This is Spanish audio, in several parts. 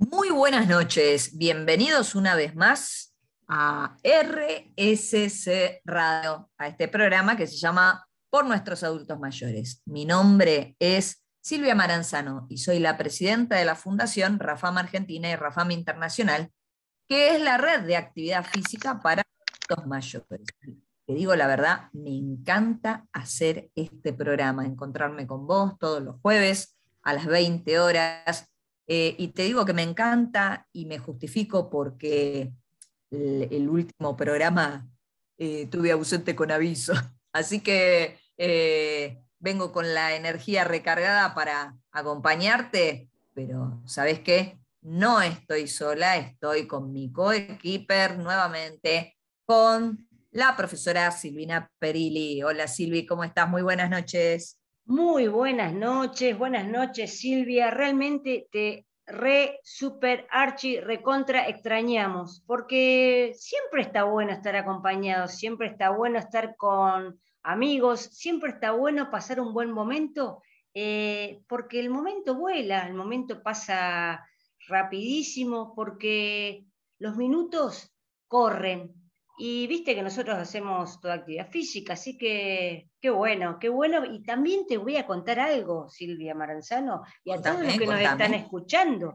Muy buenas noches, bienvenidos una vez más a RSC Radio, a este programa que se llama Por nuestros adultos mayores. Mi nombre es Silvia Maranzano y soy la presidenta de la Fundación Rafam Argentina y Rafam Internacional, que es la red de actividad física para adultos mayores. Te digo la verdad, me encanta hacer este programa, encontrarme con vos todos los jueves a las 20 horas eh, y te digo que me encanta y me justifico porque el, último programa eh, tuve ausente con aviso. Así que eh, vengo con la energía recargada para acompañarte, pero ¿sabes qué? No estoy sola, estoy con mi coequiper nuevamente, con la profesora Silvina Perilli. Hola Silvi, ¿cómo estás? Muy buenas noches. Muy buenas noches, buenas noches Silvia. Realmente te re, super, archi, recontra extrañamos, porque siempre está bueno estar acompañado, siempre está bueno estar con amigos, siempre está bueno pasar un buen momento, eh, porque el momento vuela, el momento pasa rapidísimo, porque los minutos corren, y viste que nosotros hacemos toda actividad física, así que qué bueno, qué bueno. Y también te voy a contar algo, Silvia Maranzano, y a todos los que nos están escuchando.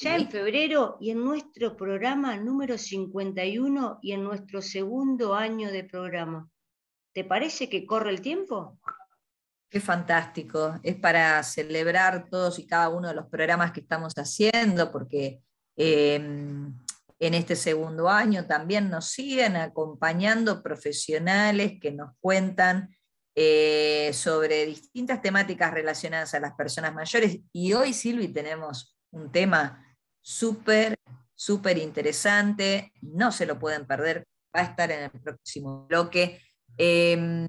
Ya en febrero y en nuestro programa número 51 y en nuestro segundo año de programa. ¿Te parece que corre el tiempo? Qué fantástico. Es para celebrar todos y cada uno de los programas que estamos haciendo, porque em, en este segundo año también nos siguen acompañando profesionales que nos cuentan eh, sobre distintas temáticas relacionadas a las personas mayores. Y hoy, Silvi, tenemos un tema súper, súper interesante, no se lo pueden perder, va a estar en el próximo bloque. Em,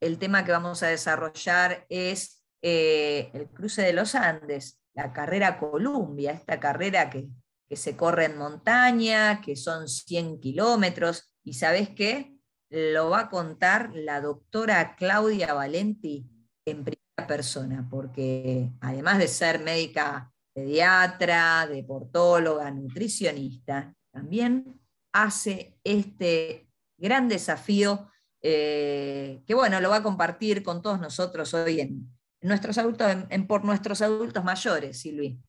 el tema que vamos a desarrollar es eh, el cruce de los Andes, la carrera Columbia, esta carrera que que se corre en montaña, que son 100 kilómetros, y ¿sabes qué? Lo va a contar la doctora Claudia Valenti en primera persona, porque además de ser médica pediatra, deportóloga, nutricionista, también hace este gran desafío eh, que bueno, lo va a compartir con todos nosotros hoy en, nuestros adultos, por nuestros adultos mayores, Silvi.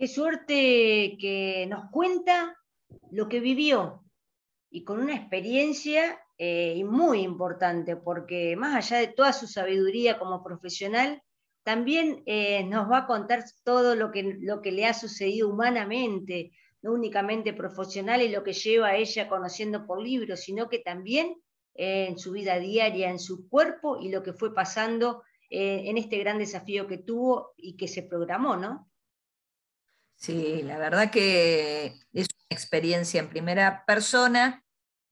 Qué suerte que nos cuenta lo que vivió y con una experiencia eh, muy importante, porque más allá de toda su sabiduría como profesional, también eh, nos va a contar todo lo que, lo que le ha sucedido humanamente, no únicamente profesional y lo que lleva a ella conociendo por libros, sino que también eh, en su vida diaria, en su cuerpo y lo que fue pasando en este gran desafío que tuvo y que se programó, ¿no? Sí, la verdad que es una experiencia en primera persona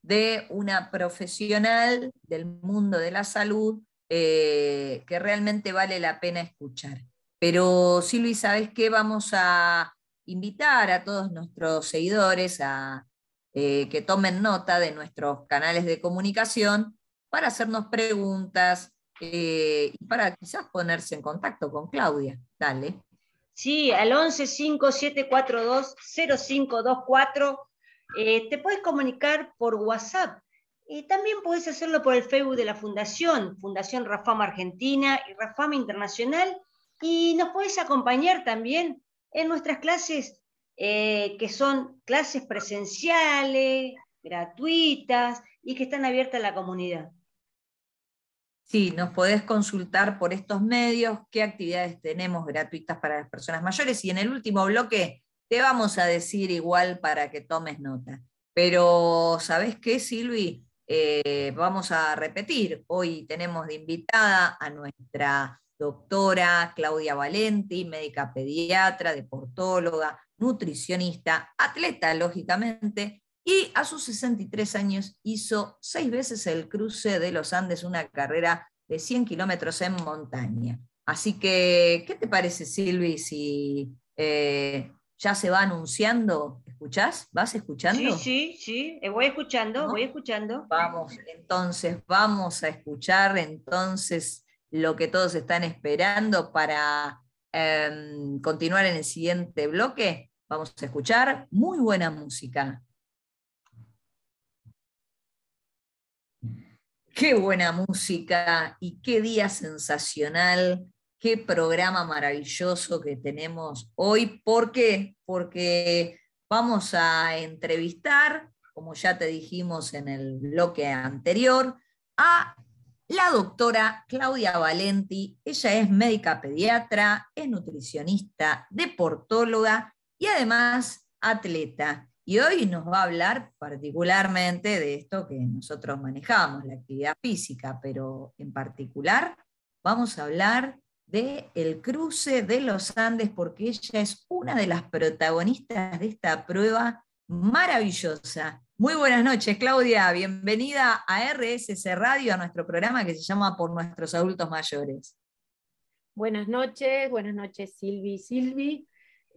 de una profesional del mundo de la salud eh, que realmente vale la pena escuchar. Pero Silvi, ¿sabes qué? Vamos a invitar a todos nuestros seguidores a eh, que tomen nota de nuestros canales de comunicación para hacernos preguntas eh, y para quizás ponerse en contacto con Claudia. Dale. Sí, al 11 5742 0524. te puedes comunicar por WhatsApp. y también puedes hacerlo por el Facebook de la Fundación, Fundación Rafama Argentina y Rafama Internacional. Y nos puedes acompañar también en nuestras clases, eh, que son clases presenciales, gratuitas y que están abiertas a la comunidad. Sí, nos podés consultar por estos medios qué actividades tenemos gratuitas para las personas mayores y en el último bloque te vamos a decir igual para que tomes nota. Pero, ¿sabes qué, Silvi? Eh, vamos a repetir. Hoy tenemos de invitada a nuestra doctora Claudia Valenti, médica pediatra, deportóloga, nutricionista, atleta, lógicamente, y a sus 63 años hizo seis veces el cruce de los Andes, una carrera de 100 kilómetros en montaña. Así que, ¿qué te parece, Silvi, si eh, ya se va anunciando? ¿Escuchás? ¿Vas escuchando? Sí, sí, sí, eh, voy escuchando, voy escuchando. Vamos, entonces, vamos a escuchar entonces lo que todos están esperando para em, continuar en el siguiente bloque. vamos a escuchar muy buena música. Qué buena música y qué día sensacional, qué programa maravilloso que tenemos hoy. ¿Por qué? Porque vamos a entrevistar, como ya te dijimos en el bloque anterior, a la doctora Claudia Valenti. Ella es médica pediatra, es nutricionista, deportóloga y además atleta. Y hoy nos va a hablar particularmente de esto que nosotros manejamos, la actividad física, pero en particular vamos a hablar de el cruce de los Andes porque ella es una de las protagonistas de esta prueba maravillosa. Muy buenas noches, Claudia. Bienvenida a RSC Radio, a nuestro programa que se llama Por nuestros adultos mayores. Buenas noches, buenas noches, Silvi. Silvi,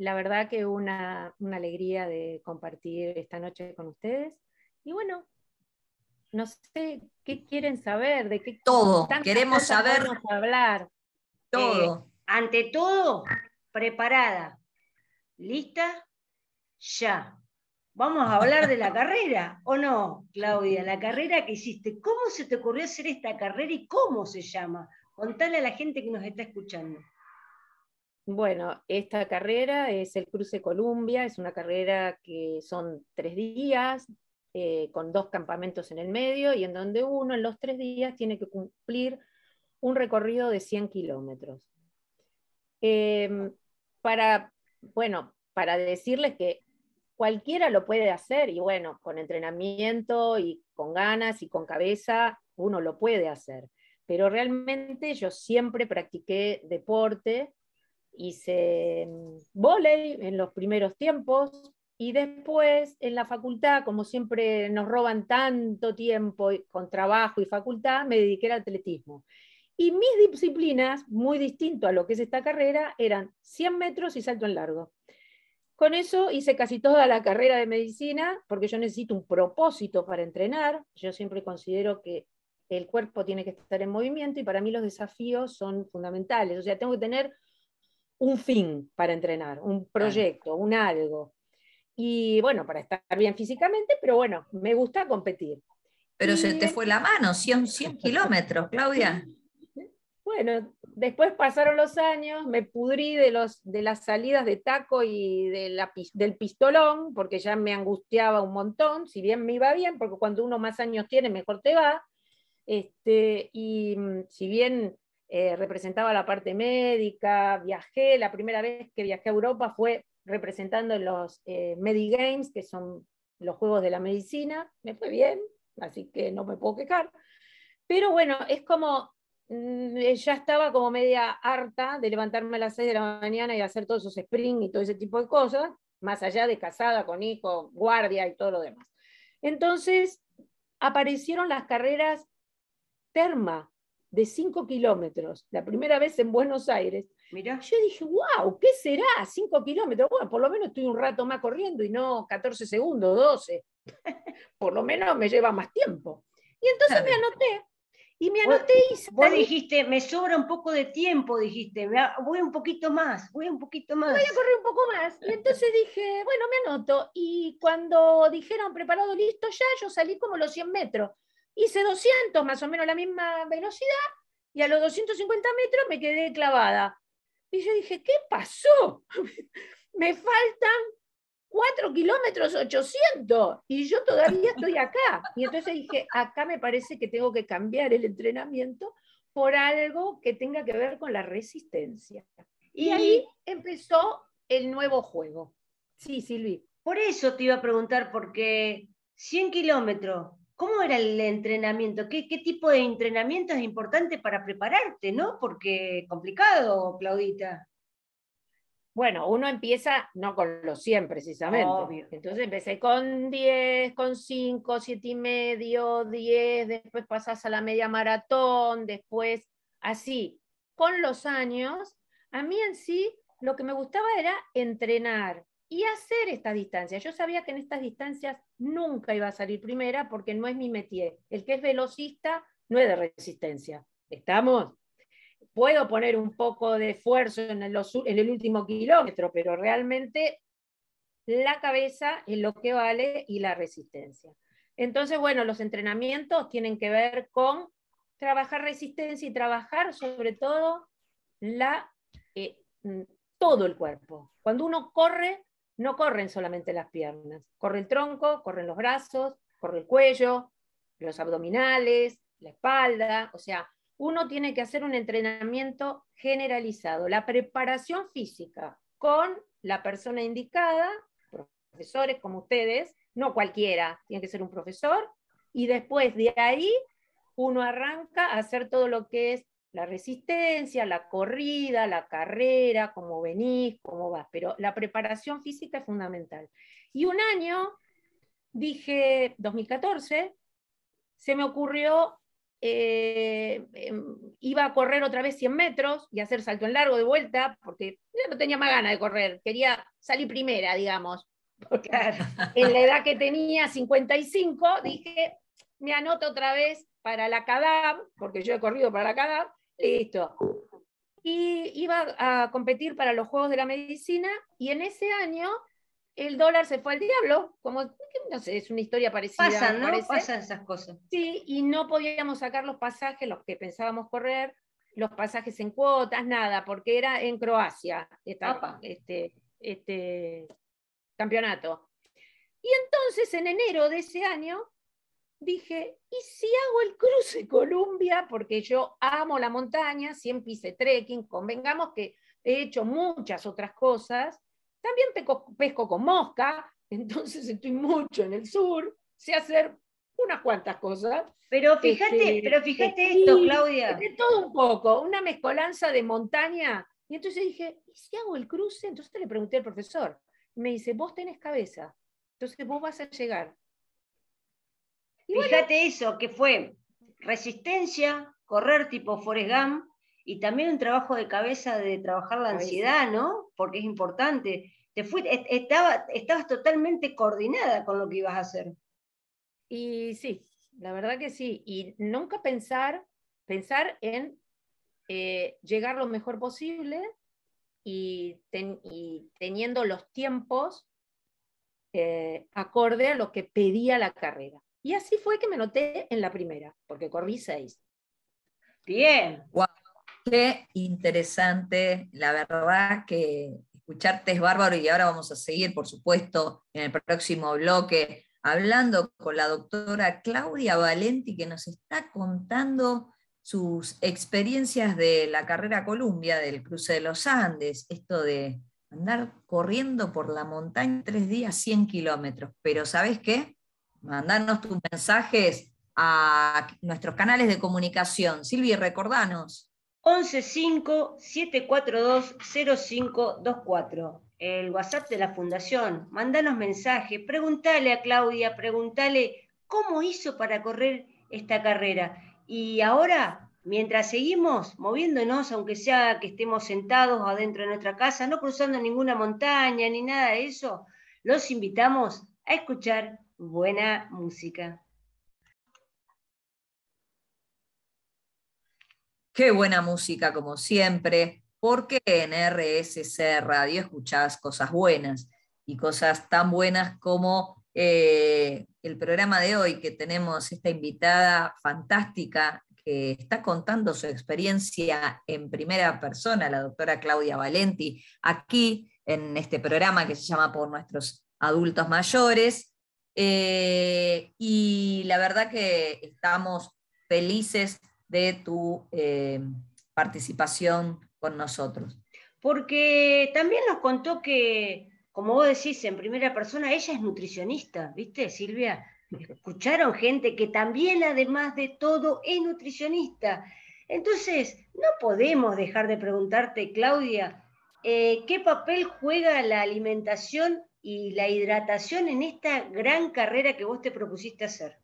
la verdad que una, una alegría de compartir esta noche con ustedes. Y bueno, no sé qué quieren saber, de qué todo queremos saber hablar. Todo. Eh, ante todo, preparada, lista, ya. Vamos a hablar de la carrera, ¿o no, Claudia? La carrera que hiciste. ¿Cómo se te ocurrió hacer esta carrera y cómo se llama? Contale a la gente que nos está escuchando. Bueno, esta carrera es el Cruce Columbia, es una carrera que son tres días, eh, con dos campamentos en el medio, y en donde uno en los tres días tiene que cumplir un recorrido de 100 kilómetros. Em, para, bueno, para decirles que cualquiera lo puede hacer, y bueno, con entrenamiento y con ganas y con cabeza, uno lo puede hacer. Pero realmente yo siempre practiqué deporte, hice mm, volei en los primeros tiempos y después en la facultad, como siempre nos roban tanto tiempo con trabajo y facultad, me dediqué al atletismo. Y mis disciplinas, muy distinto a lo que es esta carrera, eran 100 metros y salto en largo. Con eso hice casi toda la carrera de medicina, porque yo necesito un propósito para entrenar. Yo siempre considero que el cuerpo tiene que estar en movimiento y para mí los desafíos son fundamentales. O sea, tengo que tener un fin para entrenar, un proyecto, un algo. Y bueno, para estar bien físicamente, pero bueno, me gusta competir. Pero se te fue la mano, 100, 100 kilómetros, Claudia. Bueno, después pasaron los años, me pudrí de, los, de las salidas de taco y de la, del pistolón, porque ya me angustiaba un montón, si bien me iba bien, porque cuando uno más años tiene, mejor te va. Este, y mm, si bien eh, representaba la parte médica, viajé, la primera vez que viajé a Europa fue representando en los eh, Medigames, que son los juegos de la medicina, me fue bien, así que no me puedo quejar. Pero bueno, es como, mm, ya estaba como media harta de levantarme a las 6 de la mañana y hacer todos esos spring y todo ese tipo de cosas, más allá de casada, con hijo, guardia y todo lo demás. Entonces aparecieron las carreras Terma, de 5 kilómetros, la primera vez en Buenos Aires. Mira. Yo dije, wow, ¿qué será? 5 kilómetros. Bueno, por lo menos estoy un rato más corriendo y no 14 segundos, 12. por lo menos me lleva más tiempo. Y entonces me anoté. Y me anoté y Vos dijiste, me sobra un poco de tiempo, dijiste, voy un poquito más, voy un poquito más. Voy a correr un poco más. Y entonces dije, bueno, me anoto. Y cuando dijeron preparado, listo ya, yo salí como los 100 metros. Hice 200, más o menos la misma velocidad, y a los 250 metros me quedé clavada. Y yo dije, ¿qué pasó? me faltan 4 kilómetros 800 y yo todavía estoy acá. Y entonces dije, acá me parece que tengo que cambiar el entrenamiento por algo que tenga que ver con la resistencia. Y, ahí empezó el nuevo juego. Sí, Silvi. Por eso te iba a preguntar, porque 100 kilómetros ¿Cómo era el entrenamiento? ¿Qué, tipo de entrenamiento es importante para prepararte, no? Porque complicado, Claudita. Bueno, uno empieza no con los 100 precisamente. Entonces empecé con 10, con 5, 7 y medio, 10, después pasas a la media maratón, después así. Con los años, a mí en sí lo que me gustaba era entrenar, y hacer estas distancias. Yo sabía que en estas distancias nunca iba a salir primera porque no es mi métier. El que es velocista no es de resistencia. ¿Estamos? Puedo poner un poco de esfuerzo en el, último kilómetro, pero realmente la cabeza es lo que vale y la resistencia. Entonces, bueno, los entrenamientos tienen que ver con trabajar resistencia y trabajar sobre todo la, eh, mm, todo el cuerpo. Cuando uno corre, no corren solamente las piernas, corre el tronco, corren los brazos, corre el cuello, los abdominales, la espalda, o sea, uno tiene que hacer un entrenamiento generalizado. La preparación física con la persona indicada, profesores como ustedes, no cualquiera, tiene que ser un profesor, y después de ahí uno arranca a hacer todo lo que es la resistencia, la corrida, la carrera, cómo venís, cómo vas, pero la preparación física es fundamental. Y un año, dije, 2014, se me ocurrió, eh, em, iba a correr otra vez 100 metros y hacer salto en largo de vuelta, porque ya no tenía más ganas de correr, quería salir primera, digamos. En la edad que tenía, 55, dije, me anoto otra vez para la CADAB, porque yo he corrido para la CADAB, listo. Y iba a competir para los Juegos de la Medicina y en ese año el dólar se fue al diablo, como, no sé, es una historia parecida. Pasan, ¿no? Pasan esas cosas. Sí, y no podíamos sacar los pasajes, los que pensábamos correr, los pasajes en cuotas, nada, porque era en Croacia este, este campeonato. Y entonces, en enero de ese año, dije, ¿y si hago el cruce Columbia? Porque yo amo la montaña, siempre hice trekking, convengamos que he hecho muchas otras cosas, también pesco, con mosca, entonces estoy mucho en el sur, sé hacer unas cuantas cosas. Pero fíjate, este, pero fíjate esto, Claudia. De todo un poco, una mezcolanza de montaña. Y entonces dije, ¿y si hago el cruce? Entonces le pregunté al profesor. me dice, vos tenés cabeza, entonces vos vas a llegar. Fíjate eso, que fue resistencia, correr tipo Forrest Gump, y también un trabajo de cabeza de trabajar la ansiedad, ¿no? Porque es importante. Te estaba, estabas totalmente coordinada con lo que ibas a hacer. Y sí, la verdad que sí. Y nunca pensar, pensar en eh, llegar lo mejor posible y, teniendo los tiempos eh, acorde a lo que pedía la carrera. Y así fue que me noté en la primera, porque corrí seis. Bien. Wow, qué interesante. La verdad que escucharte es bárbaro y ahora vamos a seguir, por supuesto, en el próximo bloque hablando con la doctora Claudia Valenti, que nos está contando sus experiencias de la carrera Columbia, del cruce de los Andes, esto de andar corriendo por la montaña tres días, 100 kilómetros. Pero ¿sabes qué? Mandarnos tus mensajes a nuestros canales de comunicación. Silvi, recordanos. 115-742-0524, el WhatsApp de la Fundación. Mandanos mensajes, pregúntale a Claudia, pregúntale cómo hizo para correr esta carrera. Y ahora, mientras seguimos moviéndonos, aunque sea que estemos sentados adentro de nuestra casa, no cruzando ninguna montaña ni nada de eso, los invitamos a escuchar buena música. Qué buena música, como siempre, porque en RSC Radio escuchás cosas buenas y cosas tan buenas como eh, el programa de hoy, que tenemos esta invitada fantástica que está contando su experiencia en primera persona, la doctora Claudia Valenti, aquí en este programa que se llama Por nuestros adultos mayores. Eh, y la verdad que estamos felices de tu eh, participación con nosotros. Porque también nos contó que, como vos decís en primera persona, ella es nutricionista, ¿viste, Silvia? Escucharon gente que también, además de todo, es nutricionista. Entonces, no podemos dejar de preguntarte, Claudia, eh, ¿qué papel juega la alimentación y la hidratación en esta gran carrera que vos te propusiste hacer?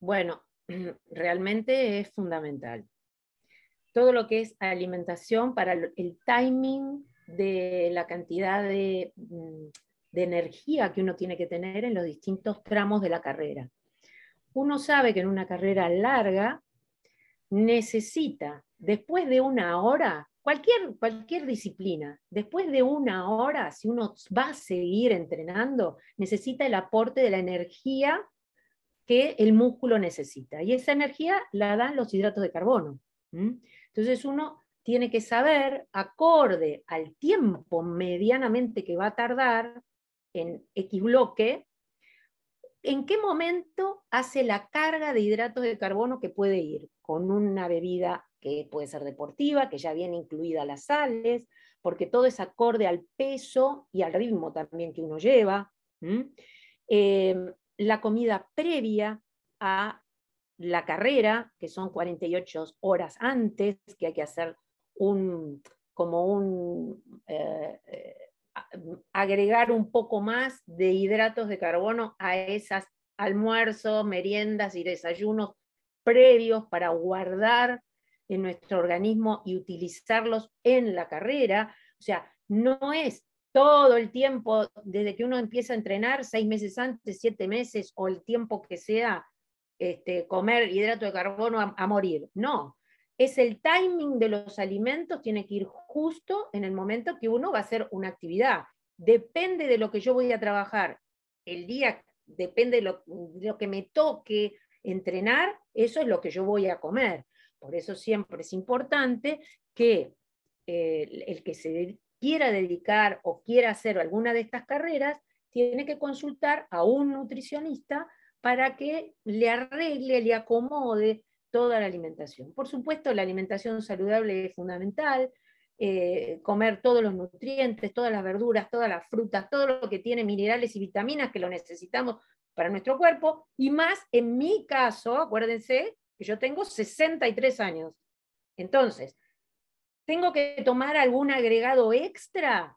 Bueno, realmente es fundamental. Todo lo que es alimentación para el timing de la cantidad de, mm, de energía que uno tiene que tener en los distintos tramos de la carrera. Uno sabe que en una carrera larga necesita después de una hora, cualquier, cualquier disciplina, después de una hora, si uno va a seguir entrenando, necesita el aporte de la energía que el músculo necesita. Y esa energía la dan los hidratos de carbono. Entonces uno tiene que saber, acorde al tiempo medianamente que va a tardar en X bloque, en qué momento hace la carga de hidratos de carbono que puede ir con una bebida que puede ser deportiva, que ya viene incluida las sales, porque todo es acorde al peso y al ritmo también que uno lleva. Em, la comida previa a la carrera, que son 48 horas antes, que hay que hacer un, como un, eh, eh, agregar un poco más de hidratos de carbono a esas almuerzos, meriendas y desayunos previos para guardar en nuestro organismo y utilizarlos en la carrera. O sea, no es todo el tiempo, desde que uno empieza a entrenar, seis meses antes, siete meses o el tiempo que sea, este, comer hidrato de carbono a morir. No, es el timing de los alimentos, tiene que ir justo en el momento que uno va a hacer una actividad. Depende de lo que yo voy a trabajar el día, depende de lo, que me toque entrenar, eso es lo que yo voy a comer. Por eso siempre es importante que eh, el que se quiera dedicar o quiera hacer alguna de estas carreras, tiene que consultar a un nutricionista para que le arregle, le acomode toda la alimentación. Por supuesto, la alimentación saludable es fundamental, eh, comer todos los nutrientes, todas las verduras, todas las frutas, todo lo que tiene minerales y vitaminas que lo necesitamos para nuestro cuerpo, y más en mi caso, acuérdense que yo tengo 63 años. Entonces, ¿tengo que tomar algún agregado extra?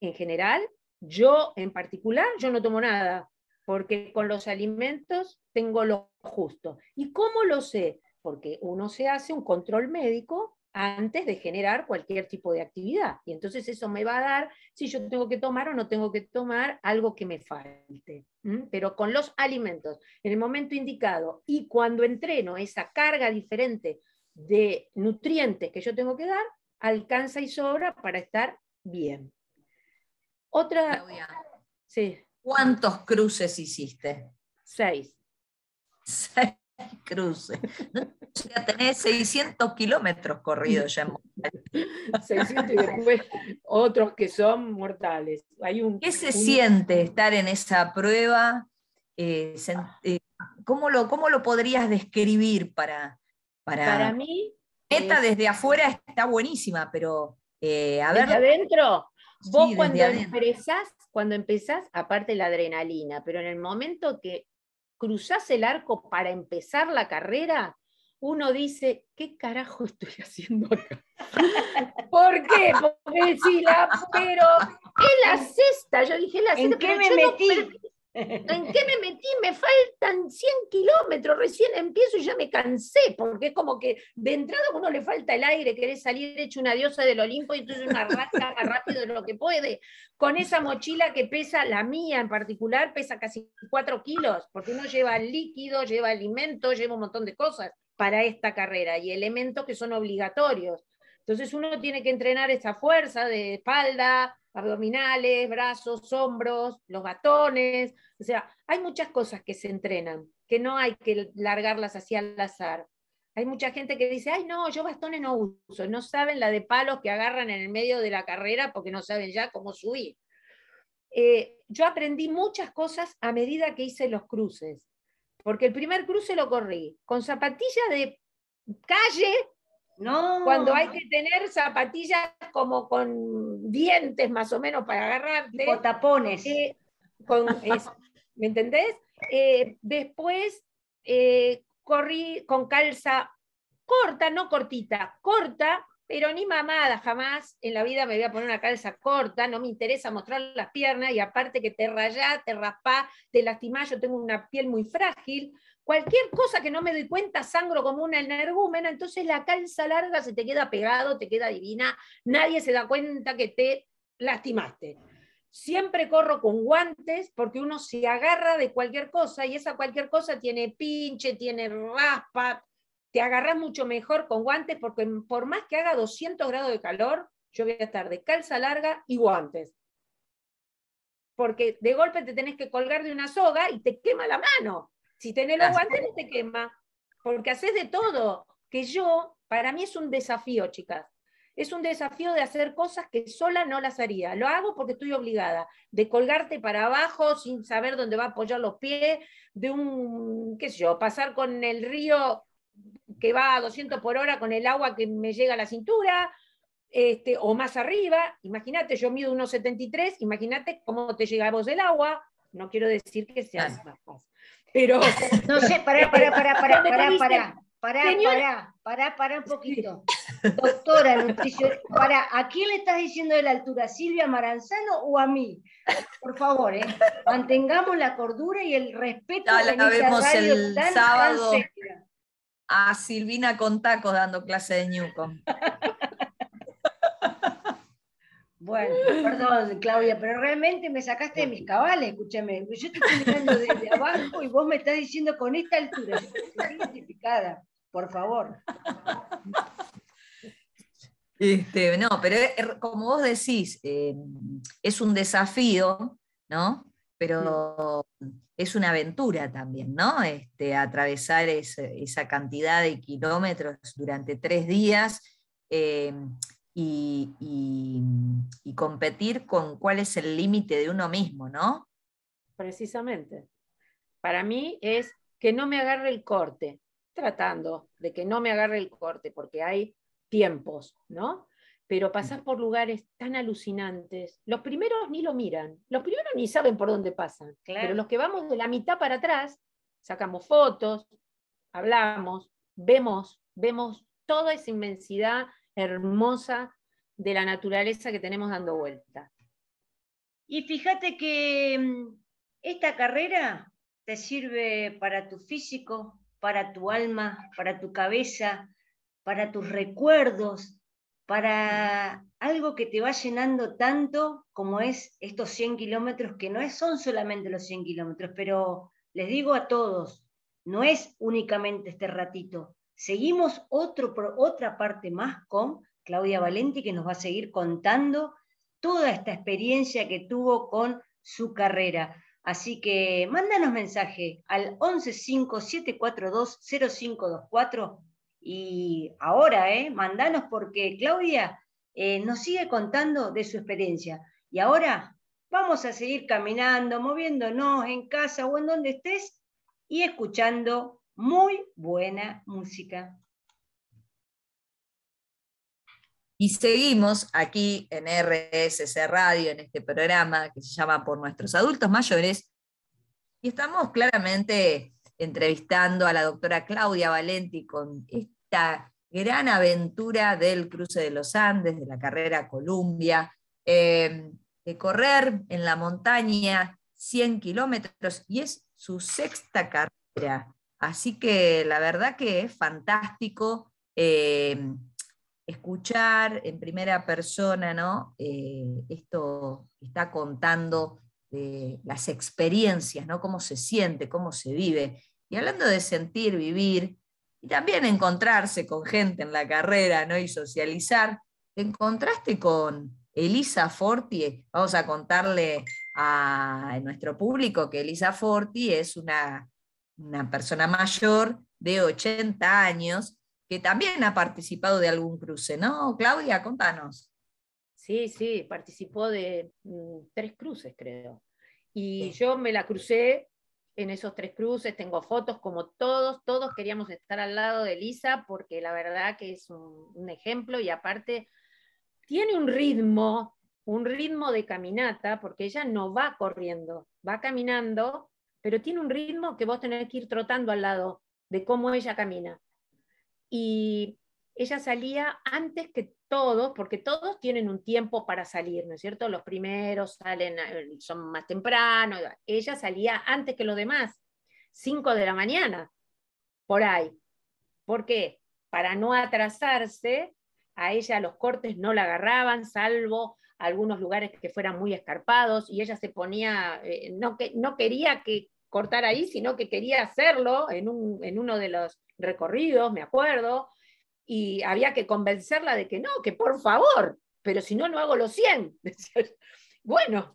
En general, yo en particular, yo no tomo nada porque con los alimentos tengo lo justo. ¿Y cómo lo sé? Porque uno se hace un control médico antes de generar cualquier tipo de actividad. Y entonces eso me va a dar si yo tengo que tomar o no tengo que tomar algo que me falte. Pero con los alimentos, en el momento indicado y cuando entreno esa carga diferente de nutrientes que yo tengo que dar, alcanza y sobra para estar bien. Otra... Sí. ¿Cuántos cruces hiciste? Seis. Seis cruces. Ya tenés 600 kilómetros corridos ya. 600 y después otros que son mortales. Hay un, ¿Qué se siente estar en esa prueba? Eh, eh, ¿cómo, lo, ¿Cómo lo podrías describir para... Para, para mí... Esta desde afuera está buenísima, pero eh, a ver... adentro, vos cuando empezás cuando empezás, aparte la adrenalina, pero en el momento que cruzás el arco para empezar la carrera, uno dice, ¿qué carajo estoy haciendo acá? ¿Por qué? Porque la, pero es la cesta. Yo dije, la cesta. ¿En qué me metí? ¿En qué me metí? Me faltan 100 kilómetros, recién empiezo y ya me cansé, porque es como que de entrada a uno le falta el aire, querés salir hecho una diosa del Olimpo y entonces una rasca más rápido de lo que puede, con esa mochila que pesa, la mía en particular, pesa casi 4 kilos, porque uno lleva líquido, lleva alimento, lleva un montón de cosas para esta carrera y elementos que son obligatorios. Entonces uno tiene que entrenar esa fuerza de espalda, abdominales, brazos, hombros, los batones. O sea, hay muchas cosas que se entrenan, que no hay que largarlas así al azar. Hay mucha gente que dice, ay, no, yo bastones no uso. No saben la de palos que agarran en el medio de la carrera porque no saben ya cómo subir. Eh, yo aprendí muchas cosas a medida que hice los cruces, porque el primer cruce lo corrí con zapatillas de calle no. Cuando hay que tener zapatillas como con dientes más o menos para agarrarte. O tapones. Eh, ¿Me entendés? Eh, después eh, corrí con calza corta, no cortita, corta, pero ni mamada, jamás en la vida me voy a poner una calza corta, no me interesa mostrar las piernas y aparte que te rayás, te raspás, te lastimás, yo tengo una piel muy frágil, Cualquier cosa que no me doy cuenta, sangro como una energúmena, entonces la calza larga se te queda pegado, te queda divina, nadie se da cuenta que te lastimaste. Siempre corro con guantes porque uno se agarra de cualquier cosa y esa cualquier cosa tiene pinche, tiene raspa, te agarras mucho mejor con guantes porque por más que haga 200 grados de calor, yo voy a estar de calza larga y guantes. Porque de golpe te tenés que colgar de una soga y te quema la mano. Si tenés los guantes no te quema, porque haces de todo. Que yo, para mí es un desafío, chicas. Es un desafío de hacer cosas que sola no las haría. Lo hago porque estoy obligada. De colgarte para abajo sin saber dónde va a apoyar los pies, de un, qué sé yo, pasar con el río que va a 200 por hora con el agua que me llega a la cintura, este, o más arriba. Imagínate, yo mido 1,73, imagínate cómo te llega a vos el agua. No quiero decir que sea más fácil. Pero. No sé, pará, pará, pará, pará, pará, pará. Pará, pará, pará, pará un poquito. Doctora nutrición, para, ¿a quién le estás diciendo de la altura? ¿Silvia Maranzano o a mí? Por favor, ¿eh? mantengamos la cordura y el respeto. Ya la vemos el sábado a Silvina con tacos dando clase de Newcom. Bueno, perdón, Claudia, pero realmente me sacaste de mis cabales, escúchame. Yo te estoy mirando desde abajo y vos me estás diciendo con esta altura. Estoy identificada, por favor. Este, no, pero como vos decís, eh, es un desafío, ¿no? Pero es una aventura también, ¿no? Este, atravesar esa cantidad de kilómetros durante tres días. Eh, y, competir con cuál es el límite de uno mismo, ¿no? Precisamente. Para mí es que no me agarre el corte, tratando de que no me agarre el corte, porque hay tiempos, ¿no? Pero pasar por lugares tan alucinantes, los primeros ni lo miran, los primeros ni saben por dónde pasan, pero los que vamos de la mitad para atrás, sacamos fotos, hablamos, vemos, vemos toda esa inmensidad hermosa de la naturaleza que tenemos dando vuelta. Y fíjate que mm, esta carrera te sirve para tu físico, para tu alma, para tu cabeza, para tus recuerdos, para algo que te va llenando tanto como es estos 100 kilómetros, que no son solamente los 100 kilómetros, pero les digo a todos, no es únicamente este ratito, Seguimos otro, otra parte más con Claudia Valenti, que nos va a seguir contando toda esta experiencia que tuvo con su carrera. Así que mándanos mensaje al 1157420524 y ahora, ¿eh? Mandanos porque Claudia eh, nos sigue contando de su experiencia. Y ahora vamos a seguir caminando, moviéndonos en casa o en donde estés y escuchando muy buena música. Y seguimos aquí en RSC Radio, en este programa que se llama Por nuestros adultos mayores, y estamos claramente entrevistando a la doctora Claudia Valenti con esta gran aventura del cruce de los Andes, de la carrera Columbia, eh, de correr en la montaña 100 kilómetros, y es su sexta carrera. Así que la verdad que es fantástico eh, escuchar en primera persona, ¿no? Eh, esto está contando las experiencias, ¿no? Cómo se siente, cómo se vive. Y hablando de sentir, vivir, y también encontrarse con gente en la carrera, ¿no? Y socializar, te encontraste con Elisa Forti, vamos a contarle a nuestro público que Elisa Forti es una una persona mayor de 80 años que también ha participado de algún cruce, ¿no? Claudia, contanos. Sí, sí, participó de mm, tres cruces, creo. Y yo me la crucé en esos tres cruces, tengo fotos como todos, todos queríamos estar al lado de Elisa porque la verdad que es un, un ejemplo y aparte tiene un ritmo, un ritmo de caminata, porque ella no va corriendo, va caminando pero tiene un ritmo que vos tenés que ir trotando al lado de cómo ella camina. Y ella salía antes que todos, porque todos tienen un tiempo para salir, ¿no es cierto? Los primeros salen, eh, son más temprano, ella salía antes que los demás, 5 de la mañana, por ahí. ¿Por qué? Para no atrasarse, a ella los cortes no la agarraban, salvo algunos lugares que fueran muy escarpados, y ella se ponía, eh, no, que, no quería que cortar ahí, sino que quería hacerlo en, uno de los recorridos, me acuerdo, y había que convencerla de que no, que por favor, pero si no, no hago los 100. bueno,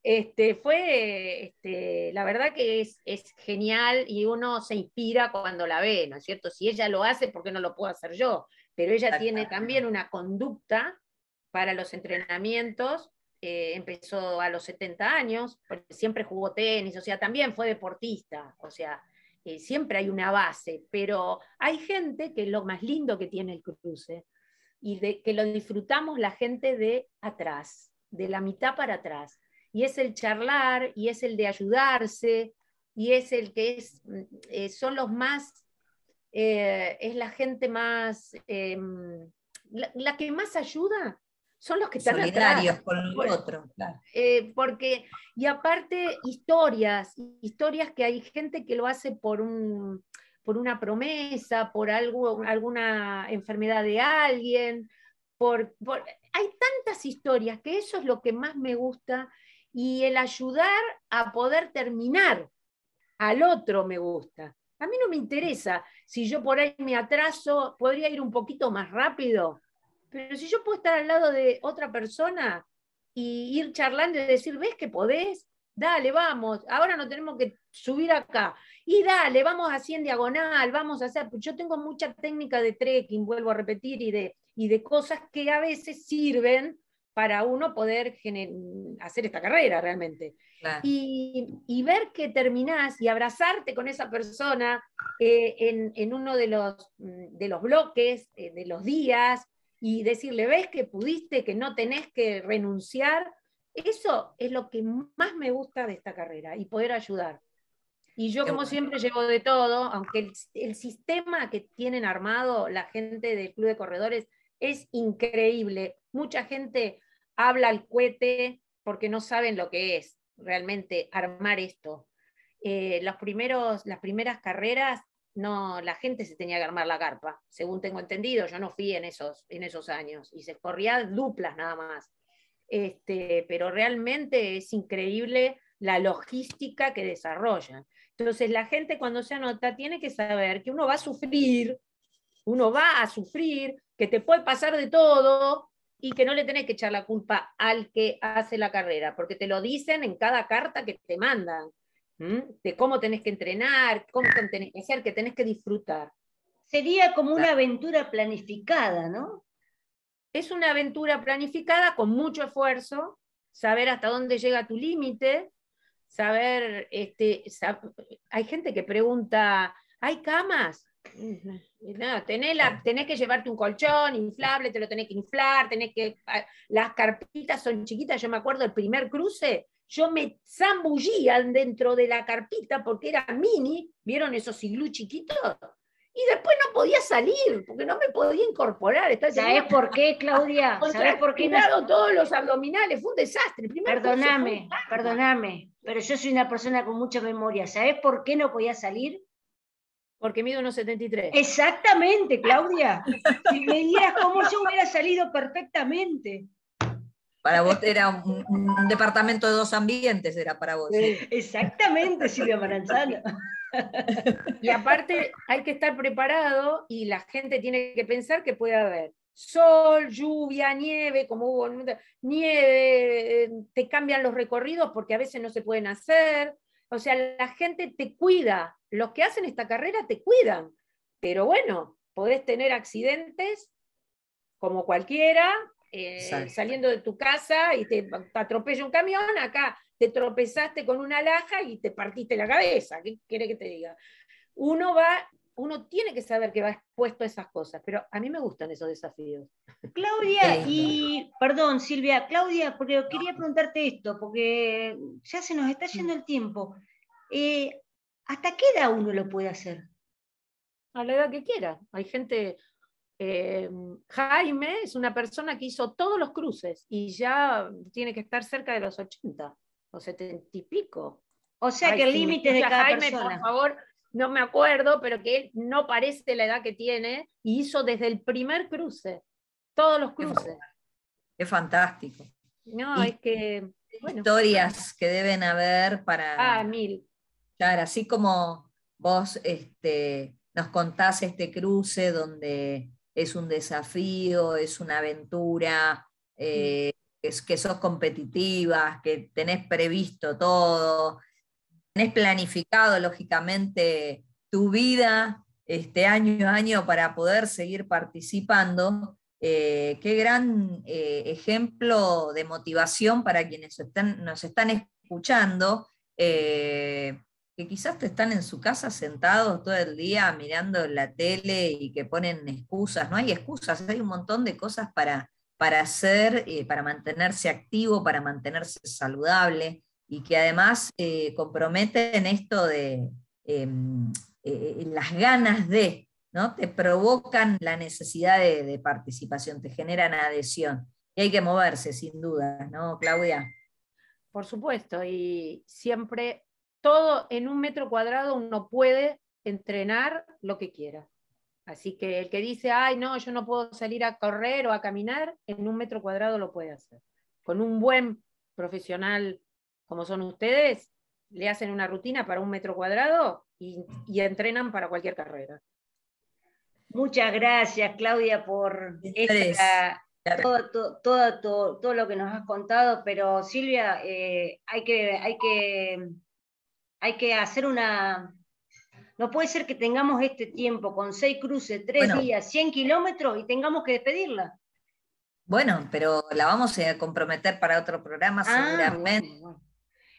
este, fue, este, la verdad que es, es, genial y uno se inspira cuando la ve, ¿no es cierto? Si ella lo hace, ¿por qué no lo puedo hacer yo? Pero ella tiene también una conducta para los entrenamientos. Eh, empezó a los 70 años, siempre jugó tenis, o sea, también fue deportista, o sea, eh, siempre hay una base, pero hay gente que es lo más lindo que tiene el cruce y de, que lo disfrutamos la gente de atrás, de la mitad para atrás y es el charlar, y es el de ayudarse, y es el que es, eh, son los más, es la gente más, eh, la, que más ayuda, son los que están solidarios con el otro. porque, y aparte, historias, historias que hay gente que lo hace por un por una promesa, por algo, alguna enfermedad de alguien, por, hay tantas historias que eso es lo que más me gusta y el ayudar a poder terminar al otro me gusta. A mí no me interesa si yo por ahí me atraso, podría ir un poquito más rápido, pero si yo puedo estar al lado de otra persona y ir charlando y decir, ¿ves que podés? Dale, vamos, ahora no tenemos que subir acá. Y dale, vamos así en diagonal, vamos a hacer. Yo tengo mucha técnica de trekking, vuelvo a repetir, y de, y de cosas que a veces sirven para uno poder hacer esta carrera realmente. Y, ver que terminás y abrazarte con esa persona eh, en, uno de los, mm, de los bloques, eh, de los días, y decirle, ves que pudiste, que no tenés que renunciar, eso es lo que más me gusta de esta carrera y poder ayudar. Y yo, como siempre, llevo de todo, aunque el, el, sistema que tienen armado la gente del Club de Corredores es increíble. Mucha gente habla al cohete porque no saben lo que es realmente armar esto. Eh, los primeros, las primeras carreras, no, la gente se tenía que armar la carpa, según tengo entendido, yo no fui en esos, en esos años, y se corría duplas nada más. Este, pero realmente es increíble la logística que desarrollan. Entonces la gente cuando se anota tiene que saber que uno va a sufrir, uno va a sufrir, que te puede pasar de todo, y que no le tenés que echar la culpa al que hace la carrera, porque te lo dicen en cada carta que te mandan, de cómo tenés que entrenar, cómo tenés que hacer, que tenés que disfrutar. Sería como una aventura planificada, ¿no? Es una aventura planificada con mucho esfuerzo, saber hasta dónde llega tu límite, saber, este, hay gente que pregunta, ¿hay camas? No, tenés, la, tenés, que llevarte un colchón inflable, te lo tenés que inflar, tenés que. Ah, las carpitas son chiquitas. Yo me acuerdo el primer cruce, yo me zambullía dentro de la carpita porque era mini, ¿vieron esos iglú chiquitos? Y después no podía salir, porque no me podía incorporar. ¿Sabes por qué, Claudia? ¿Sabes por qué? No? todos los abdominales, fue un desastre. perdóname, perdóname, pero yo soy una persona con mucha memoria. ¿Sabes por qué no podía salir? Porque mido unos 73. Exactamente, Claudia. si veías cómo yo hubiera salido perfectamente. Para vos era un, departamento de dos ambientes, era para vos. Exactamente, Silvia Maranzano. Y aparte hay que estar preparado y la gente tiene que pensar que puede haber sol, lluvia, nieve, como hubo nieve, eh, te cambian los recorridos porque a veces no se pueden hacer. O sea, la gente te cuida los que hacen esta carrera te cuidan, pero bueno, podés tener accidentes como cualquiera, eh, saliendo de tu casa y te, atropella un camión, acá te tropezaste con una laja y te partiste la cabeza. ¿Qué quiere que te diga? Uno va, uno tiene que saber que va expuesto a esas cosas, pero a mí me gustan esos desafíos. Claudia, y perdón, Silvia, Claudia, porque quería preguntarte esto, porque ya se nos está yendo el tiempo. Eh, ¿Hasta qué edad uno lo puede hacer? A la edad que quiera. Hay gente, eh, Jaime es una persona que hizo todos los cruces y ya tiene que estar cerca de los 80 o 70 y pico. O sea que el límite de cada Jaime, por favor, no me acuerdo, pero que él no parece la edad que tiene y hizo desde el primer cruce, todos los cruces. Es fantástico. No, es que... Historias que deben haber para... Ah, mil Claro, así como vos este, nos contás este cruce donde es un desafío, es una aventura, eh, es que sos competitiva, que tenés previsto todo, tenés planificado lógicamente tu vida este año a año para poder seguir participando. Eh, qué gran eh, ejemplo de motivación para quienes nos están escuchando, que quizás te están en su casa sentados todo el día mirando la tele y que ponen excusas. No hay excusas, hay un montón de cosas para, para hacer, eh, para mantenerse activo, para mantenerse saludable y que además eh, comprometen esto de em, eh, las ganas de, ¿no? Te provocan la necesidad de, de, participación, te generan adhesión. Y hay que moverse, sin duda, ¿no, Claudia? Por supuesto, y siempre todo en un metro cuadrado uno puede entrenar lo que quiera. Así que el que dice, ay, no, yo no puedo salir a correr o a caminar, en un metro cuadrado lo puede hacer. Con un buen profesional como son ustedes, le hacen una rutina para un metro cuadrado y, entrenan para cualquier carrera. Muchas gracias, Claudia, por todo, todo, todo, lo que nos has contado, pero Silvia, eh, hay, que, hay que hay que hacer una... No puede ser que tengamos este tiempo con seis cruces, tres días, 100 kilómetros y tengamos que despedirla. Bueno, pero la vamos a comprometer para otro programa ah, seguramente.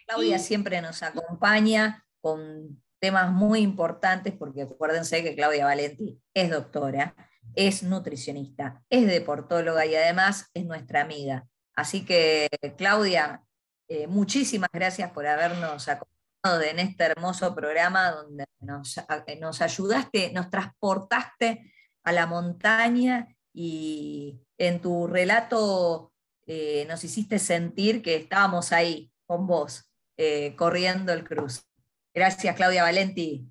Claudia siempre nos acompaña con temas muy importantes, porque acuérdense que Claudia Valenti es doctora, es nutricionista, es deportóloga y además es nuestra amiga. Así que, Claudia, eh, muchísimas gracias por habernos acompañado en este hermoso programa donde nos, ayudaste, nos transportaste a la montaña y en tu relato eh, nos hiciste sentir que estábamos ahí con vos, eh, corriendo el cruz. Gracias, Claudia Valenti.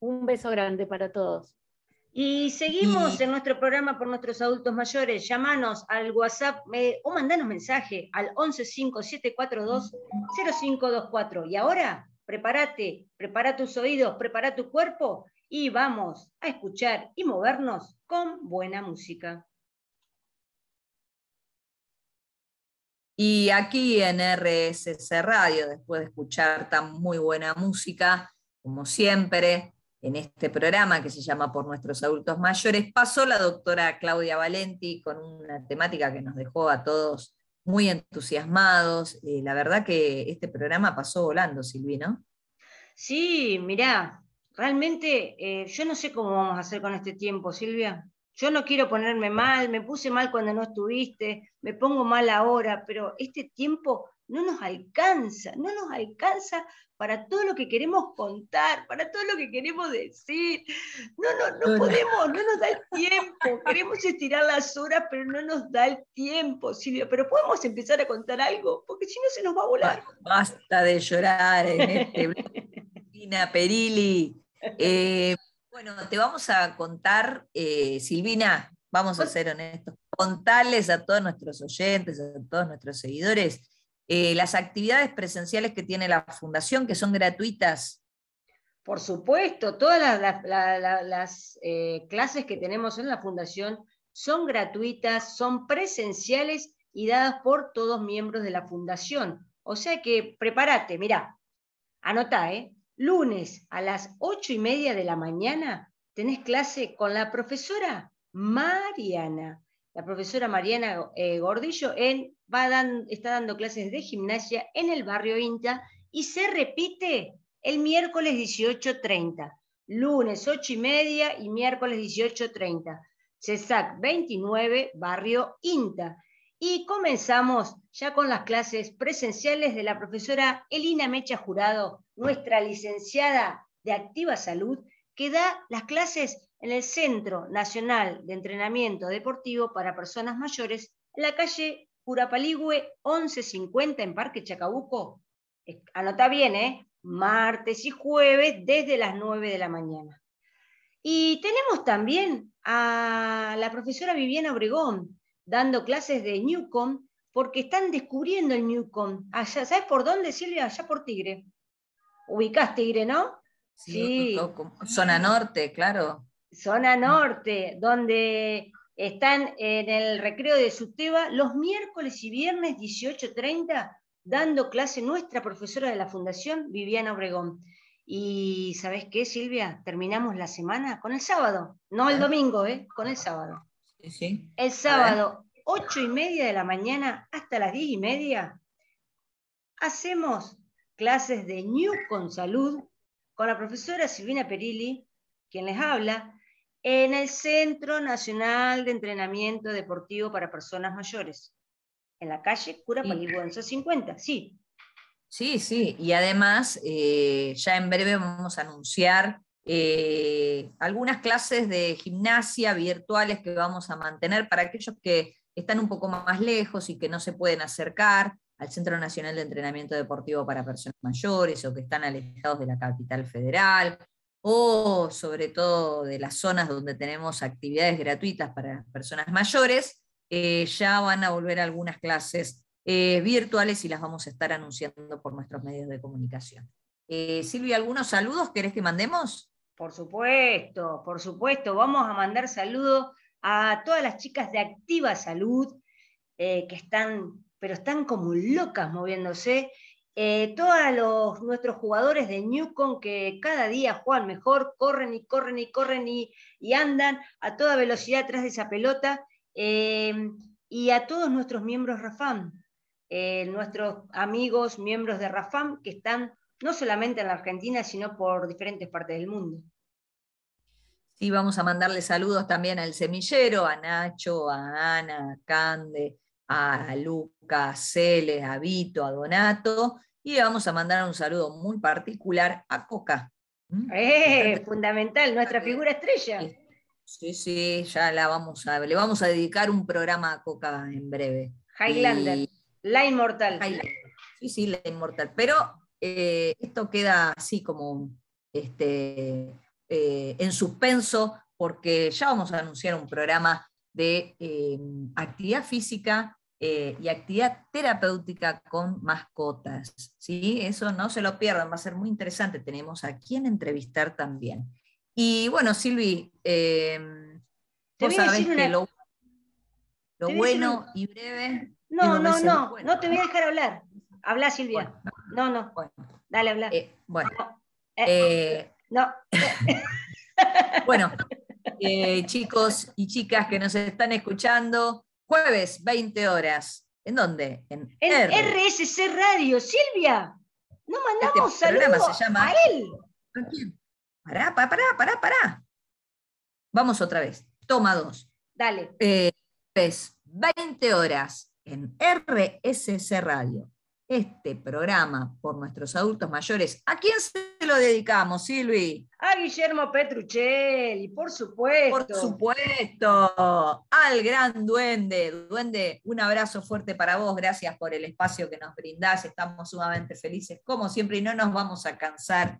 Un beso grande para todos. Y seguimos en nuestro programa por nuestros adultos mayores. Llámanos al WhatsApp o mandanos mensaje al 1157420524. Y ahora, prepárate, prepara tus oídos, prepara tu cuerpo y vamos a escuchar y movernos con buena música. Y aquí en RSC Radio, después de escuchar tan muy buena música, como siempre, en este programa que se llama Por nuestros adultos mayores, pasó la doctora Claudia Valenti con una temática que nos dejó a todos muy entusiasmados. Eh, la verdad que este programa pasó volando, Silvi, ¿no? Sí, mirá, realmente eh, yo no sé cómo vamos a hacer con este tiempo, Silvia. Yo no quiero ponerme mal, me puse mal cuando no estuviste, me pongo mal ahora, pero este tiempo no nos alcanza, no nos alcanza para todo lo que queremos contar, para todo lo que queremos decir. No, no, no podemos, no nos da el tiempo. Queremos estirar las horas, pero no nos da el tiempo, Silvia. Pero podemos empezar a contar algo, porque si no se nos va a volar. Basta de llorar en este Silvina Perilli. Eh, bueno, te vamos a contar, eh, Silvina, vamos a ser honestos, contarles a todos nuestros oyentes, a todos nuestros seguidores, eh, las actividades presenciales que tiene la Fundación, que son gratuitas. Por supuesto, todas las, eh, clases que tenemos en la Fundación son gratuitas, son presenciales y dadas por todos miembros de la Fundación. O sea que prepárate, mira, anota, ¿eh? Lunes a las ocho y media de la mañana tenés clase con la profesora Mariana la profesora Mariana eh, Gordillo en, está dando clases de gimnasia en el barrio INTA y se repite el miércoles 18.30, lunes 8 y media y miércoles 18.30. CESAC 29, barrio INTA. Y comenzamos ya con las clases presenciales de la profesora Elina Mecha Jurado, nuestra licenciada de Activa Salud, que da las clases en el Centro Nacional de Entrenamiento Deportivo para Personas Mayores, en la calle Curapaligüe 1150 en Parque Chacabuco. Anota bien, ¿eh? Martes y jueves desde las 9 de la mañana. Y tenemos también a la profesora Viviana Obregón dando clases de Newcom porque están descubriendo el Newcom. Allá, ¿Sabes por dónde, Silvia? Allá por Tigre. Ubicás Tigre, ¿no? Sí. Zona norte, claro. Zona norte, donde están en el recreo de Suteba los miércoles y viernes 18.30 dando clase nuestra profesora de la Fundación, Viviana Obregón. Y ¿sabes qué, Silvia? Terminamos la semana con el sábado, no el domingo, ¿eh? con el sábado. Sí, El sábado, ocho y media de la mañana hasta las diez y media, hacemos clases de New con Salud con la profesora Silvina Perilli, quien les habla, en el Centro Nacional de Entrenamiento Deportivo para Personas Mayores, en la calle Cura Paligüenzo 50, sí. Sí, sí, y además eh, ya en breve vamos a anunciar eh, algunas clases de gimnasia virtuales que vamos a mantener para aquellos que están un poco más lejos y que no se pueden acercar al Centro Nacional de Entrenamiento Deportivo para Personas Mayores o que están alejados de la capital federal o sobre todo de las zonas donde tenemos actividades gratuitas para personas mayores, eh, ya van a volver algunas clases eh, virtuales y las vamos a estar anunciando por nuestros medios de comunicación. Eh, Silvia, ¿algunos saludos querés que mandemos? Por supuesto, por supuesto. Vamos a mandar saludos a todas las chicas de Activa Salud, que están, pero están como locas moviéndose eh, todos nuestros jugadores de Newcom que cada día juegan mejor, corren y corren y corren y, andan a toda velocidad atrás de esa pelota, eh, y a todos nuestros miembros RAFAM, eh, nuestros amigos miembros de RAFAM que están no solamente en la Argentina, sino por diferentes partes del mundo. Sí, vamos a mandarle saludos también al semillero, a Nacho, a Ana, a Cande, a Luca, a Cele, a Vito, a Donato, y le vamos a mandar un saludo muy particular a Coca. Eh, fundamental, nuestra figura estrella. Sí, sí, ya la vamos a, le vamos a dedicar un programa a Coca en breve. Highlander, la inmortal. Sí, sí, la inmortal. Pero eh, esto queda así como este, eh, en suspenso porque ya vamos a anunciar un programa de actividad física eh, y actividad terapéutica con mascotas. ¿sí? Eso no se lo pierdan, va a ser muy interesante. Tenemos a quien entrevistar también. Y bueno, Silvi, em, vos sabés que lo, bueno y breve. No, no, no, no te voy a dejar hablar. Habla, Silvia. no, no. Dale, habla. Eh, bueno. no. Eh, bueno, chicos y chicas que nos están escuchando, Jueves, 20 horas. ¿En dónde? En, RSC Radio. Silvia, no este mandamos este saludos se llama... a él. Pará, pará, pará, pará. Vamos otra vez. Toma dos. Dale. Eh, 20 horas en RSC Radio este programa por nuestros adultos mayores, ¿a quién se lo dedicamos, Silvi? A Guillermo Petruccelli, por supuesto. Por supuesto, al gran duende. Duende, un abrazo fuerte para vos, gracias por el espacio que nos brindás, estamos sumamente felices, como siempre, y no nos vamos a cansar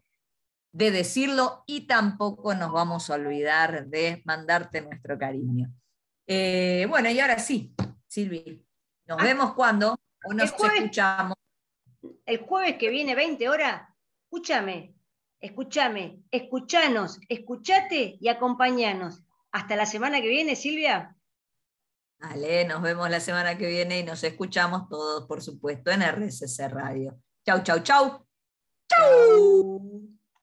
de decirlo y tampoco nos vamos a olvidar de mandarte nuestro cariño. Eh, bueno, y ahora sí, Silvi, nos ah. vemos cuando o nos escuchamos el jueves que viene, 20 horas, escúchame, escúchame, escuchanos, escuchate y acompañanos. Hasta la semana que viene, Silvia. Vale, nos vemos la semana que viene y nos escuchamos todos, por supuesto, en RCC Radio. Chau, chau, chau. Chau.